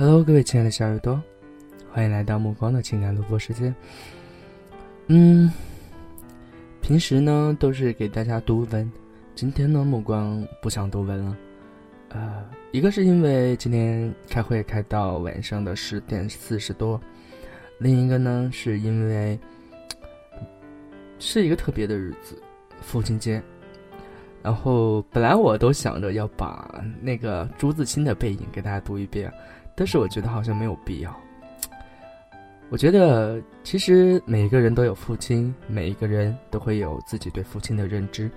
Hello，各位亲爱的小耳朵，欢迎来到目光的情感录播时间。嗯，平时呢都是给大家读文，今天呢目光不想读文了。呃，一个是因为今天开会开到晚上的十点四十多，另一个呢是因为是一个特别的日子，父亲节。然后本来我都想着要把那个朱自清的背影给大家读一遍。但是我觉得好像没有必要。我觉得其实每一个人都有父亲，每一个人都会有自己对父亲的认知。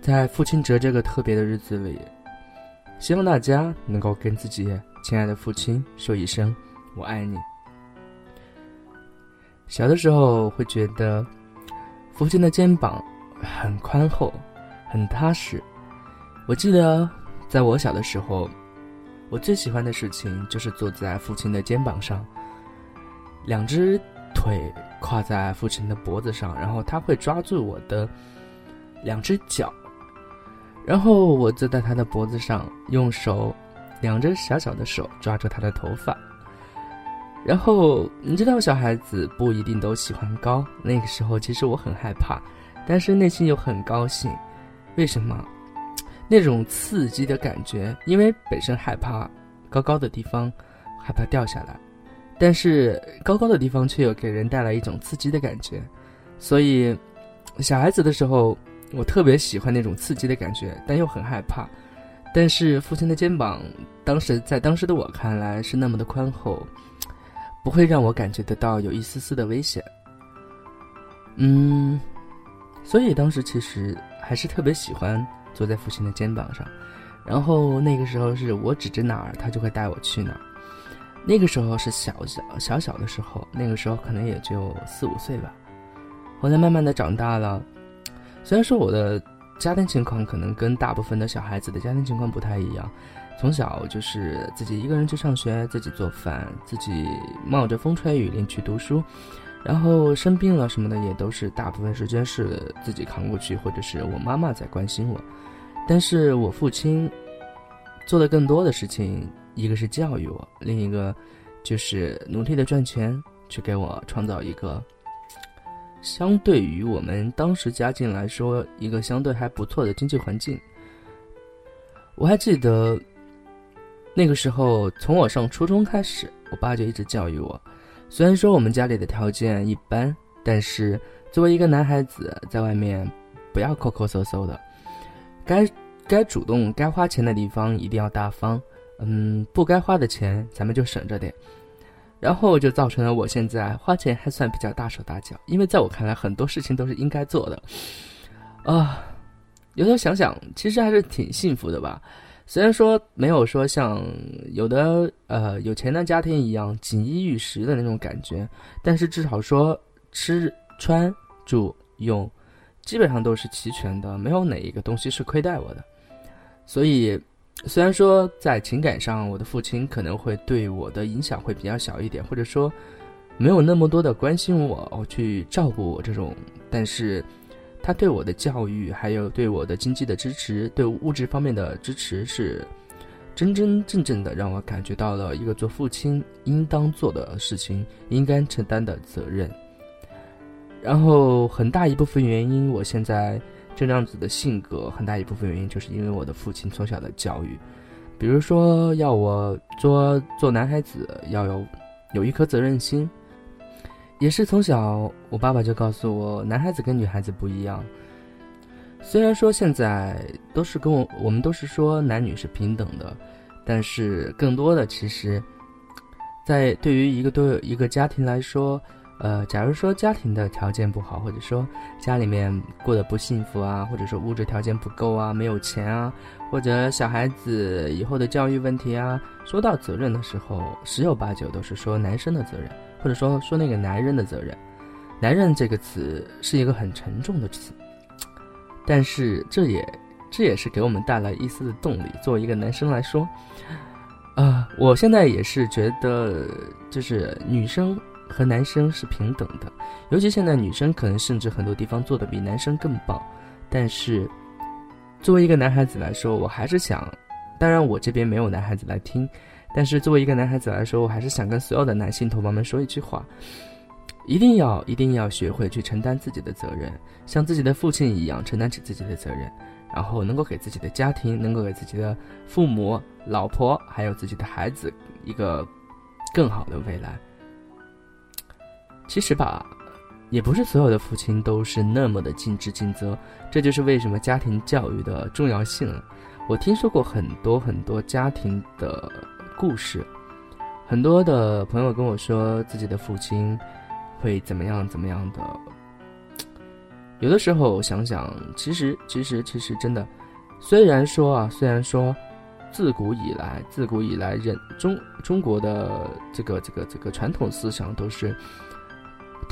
在父亲节这个特别的日子里，希望大家能够跟自己亲爱的父亲说一声“我爱你”。小的时候会觉得父亲的肩膀很宽厚，很踏实。我记得在我小的时候。我最喜欢的事情就是坐在父亲的肩膀上，两只腿跨在父亲的脖子上，然后他会抓住我的两只脚，然后我坐在他的脖子上，用手两只小小的手抓住他的头发，然后你知道小孩子不一定都喜欢高，那个时候其实我很害怕，但是内心又很高兴，为什么？那种刺激的感觉，因为本身害怕高高的地方，害怕掉下来，但是高高的地方却又给人带来一种刺激的感觉，所以小孩子的时候，我特别喜欢那种刺激的感觉，但又很害怕。但是父亲的肩膀，当时在当时的我看来是那么的宽厚，不会让我感觉得到有一丝丝的危险。嗯，所以当时其实还是特别喜欢。坐在父亲的肩膀上，然后那个时候是我指着哪儿，他就会带我去哪儿。那个时候是小小小小的时候，那个时候可能也就四五岁吧。后来慢慢的长大了，虽然说我的家庭情况可能跟大部分的小孩子的家庭情况不太一样，从小就是自己一个人去上学，自己做饭，自己冒着风吹雨淋去读书，然后生病了什么的也都是大部分时间是自己扛过去，或者是我妈妈在关心我。但是我父亲做的更多的事情，一个是教育我，另一个就是努力的赚钱，去给我创造一个相对于我们当时家境来说，一个相对还不错的经济环境。我还记得那个时候，从我上初中开始，我爸就一直教育我。虽然说我们家里的条件一般，但是作为一个男孩子，在外面不要抠抠搜搜的。该该主动该花钱的地方一定要大方，嗯，不该花的钱咱们就省着点，然后就造成了我现在花钱还算比较大手大脚，因为在我看来很多事情都是应该做的，啊，有时候想想其实还是挺幸福的吧，虽然说没有说像有的呃有钱的家庭一样锦衣玉食的那种感觉，但是至少说吃穿住用。基本上都是齐全的，没有哪一个东西是亏待我的。所以，虽然说在情感上，我的父亲可能会对我的影响会比较小一点，或者说没有那么多的关心我，我去照顾我这种，但是他对我的教育，还有对我的经济的支持，对物质方面的支持，是真真正正的让我感觉到了一个做父亲应当做的事情，应该承担的责任。然后很大一部分原因，我现在这样子的性格，很大一部分原因就是因为我的父亲从小的教育，比如说要我做做男孩子要有有一颗责任心，也是从小我爸爸就告诉我，男孩子跟女孩子不一样。虽然说现在都是跟我我们都是说男女是平等的，但是更多的其实，在对于一个都有一个家庭来说。呃，假如说家庭的条件不好，或者说家里面过得不幸福啊，或者说物质条件不够啊，没有钱啊，或者小孩子以后的教育问题啊，说到责任的时候，十有八九都是说男生的责任，或者说说那个男人的责任。男人这个词是一个很沉重的词，但是这也这也是给我们带来一丝的动力。作为一个男生来说，啊，我现在也是觉得，就是女生。和男生是平等的，尤其现在女生可能甚至很多地方做的比男生更棒。但是，作为一个男孩子来说，我还是想，当然我这边没有男孩子来听，但是作为一个男孩子来说，我还是想跟所有的男性同胞们说一句话：一定要一定要学会去承担自己的责任，像自己的父亲一样承担起自己的责任，然后能够给自己的家庭，能够给自己的父母、老婆，还有自己的孩子一个更好的未来。其实吧。也不是所有的父亲都是那么的尽职尽责，这就是为什么家庭教育的重要性了。我听说过很多很多家庭的故事，很多的朋友跟我说自己的父亲会怎么样怎么样的。有的时候想想，其实其实其实真的，虽然说啊，虽然说自古以来自古以来人中中国的这个这个这个传统思想都是。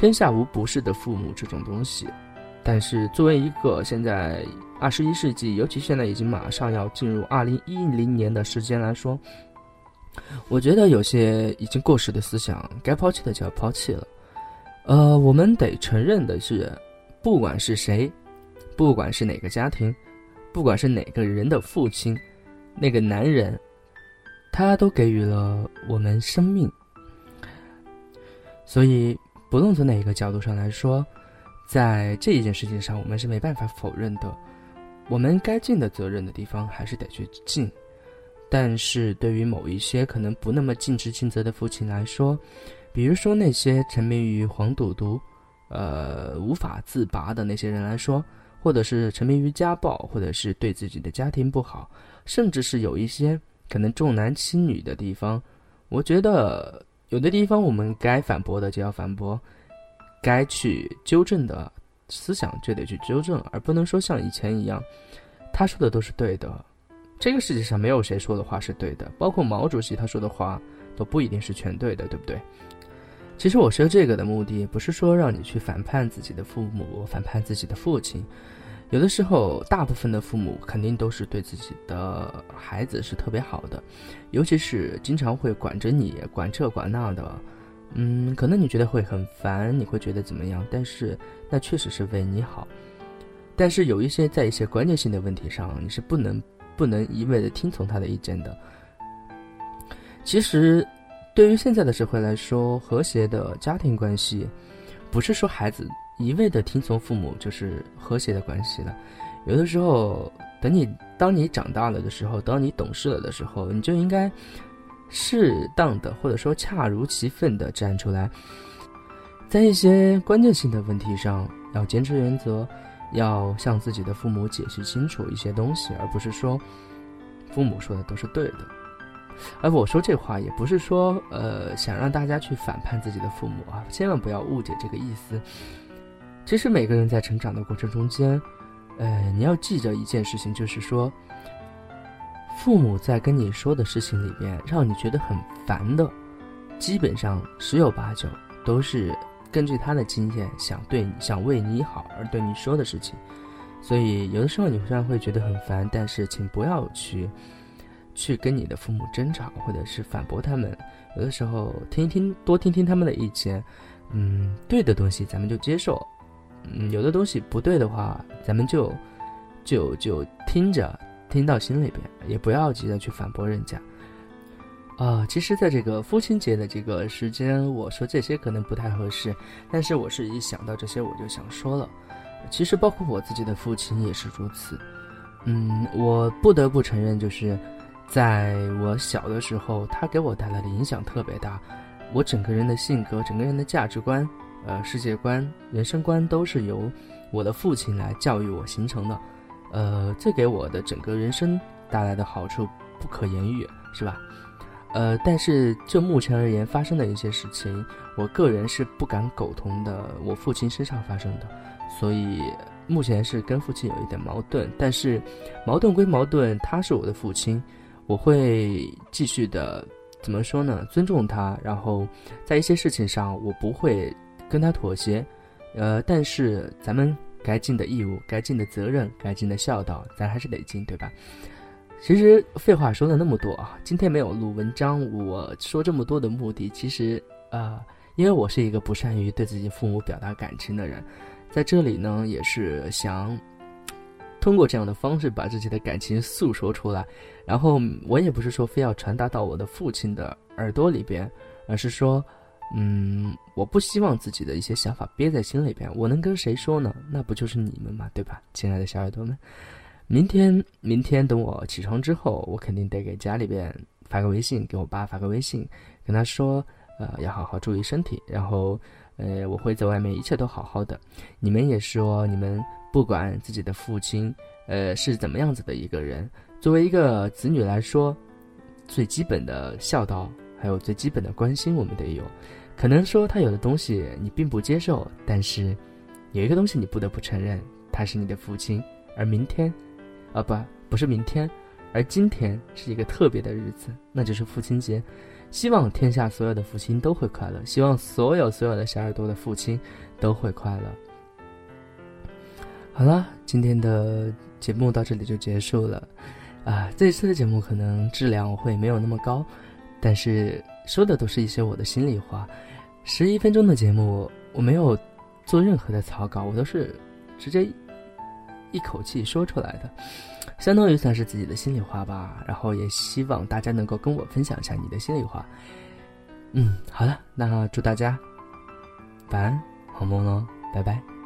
天下无不是的父母这种东西，但是作为一个现在二十一世纪，尤其现在已经马上要进入二零一零年的时间来说，我觉得有些已经过时的思想，该抛弃的就要抛弃了。呃，我们得承认的是，不管是谁，不管是哪个家庭，不管是哪个人的父亲，那个男人，他都给予了我们生命，所以。不论从哪一个角度上来说，在这一件事情上，我们是没办法否认的。我们该尽的责任的地方还是得去尽，但是对于某一些可能不那么尽职尽责的父亲来说，比如说那些沉迷于黄赌毒、呃无法自拔的那些人来说，或者是沉迷于家暴，或者是对自己的家庭不好，甚至是有一些可能重男轻女的地方，我觉得。有的地方我们该反驳的就要反驳，该去纠正的思想就得去纠正，而不能说像以前一样，他说的都是对的。这个世界上没有谁说的话是对的，包括毛主席他说的话都不一定是全对的，对不对？其实我说这个的目的不是说让你去反叛自己的父母，反叛自己的父亲。有的时候，大部分的父母肯定都是对自己的孩子是特别好的，尤其是经常会管着你，管这管那的。嗯，可能你觉得会很烦，你会觉得怎么样？但是那确实是为你好。但是有一些在一些关键性的问题上，你是不能不能一味的听从他的意见的。其实，对于现在的社会来说，和谐的家庭关系，不是说孩子。一味的听从父母就是和谐的关系了。有的时候，等你当你长大了的时候，当你懂事了的时候，你就应该适当的或者说恰如其分的站出来，在一些关键性的问题上要坚持原则，要向自己的父母解释清楚一些东西，而不是说父母说的都是对的。而我说这话也不是说呃想让大家去反叛自己的父母啊，千万不要误解这个意思。其实每个人在成长的过程中间，呃，你要记着一件事情，就是说，父母在跟你说的事情里边，让你觉得很烦的，基本上十有八九都是根据他的经验想对你想为你好而对你说的事情。所以有的时候你虽然会觉得很烦，但是请不要去 去跟你的父母争吵，或者是反驳他们。有的时候听一听，多听听他们的意见，嗯，对的东西咱们就接受。嗯，有的东西不对的话，咱们就，就就听着，听到心里边，也不要急着去反驳人家。啊，其实，在这个父亲节的这个时间，我说这些可能不太合适，但是我是一想到这些，我就想说了。其实，包括我自己的父亲也是如此。嗯，我不得不承认，就是在我小的时候，他给我带来的影响特别大，我整个人的性格，整个人的价值观。呃，世界观、人生观都是由我的父亲来教育我形成的，呃，这给我的整个人生带来的好处不可言喻，是吧？呃，但是就目前而言发生的一些事情，我个人是不敢苟同的。我父亲身上发生的，所以目前是跟父亲有一点矛盾。但是矛盾归矛盾，他是我的父亲，我会继续的怎么说呢？尊重他，然后在一些事情上，我不会。跟他妥协，呃，但是咱们该尽的义务、该尽的责任、该尽的孝道，咱还是得尽，对吧？其实废话说了那么多啊，今天没有录文章，我说这么多的目的，其实啊，因为我是一个不善于对自己父母表达感情的人，在这里呢，也是想通过这样的方式把自己的感情诉说出来。然后我也不是说非要传达到我的父亲的耳朵里边，而是说，嗯，我不希望自己的一些想法憋在心里边。我能跟谁说呢？那不就是你们嘛，对吧，亲爱的小耳朵们？明天，明天等我起床之后，我肯定得给家里边发个微信，给我爸发个微信，跟他说，呃，要好好注意身体。然后。呃，我会在外面，一切都好好的。你们也说，你们不管自己的父亲，呃，是怎么样子的一个人，作为一个子女来说，最基本的孝道，还有最基本的关心，我们得有。可能说他有的东西你并不接受，但是有一个东西你不得不承认，他是你的父亲。而明天，啊不，不是明天，而今天是一个特别的日子，那就是父亲节。希望天下所有的父亲都会快乐，希望所有所有的小耳朵的父亲都会快乐。好了，今天的节目到这里就结束了。啊，这一次的节目可能质量会没有那么高，但是说的都是一些我的心里话。十一分钟的节目，我没有做任何的草稿，我都是直接一口气说出来的。相当于算是自己的心里话吧，然后也希望大家能够跟我分享一下你的心里话。嗯，好了，那祝大家晚安，好梦喽，拜拜。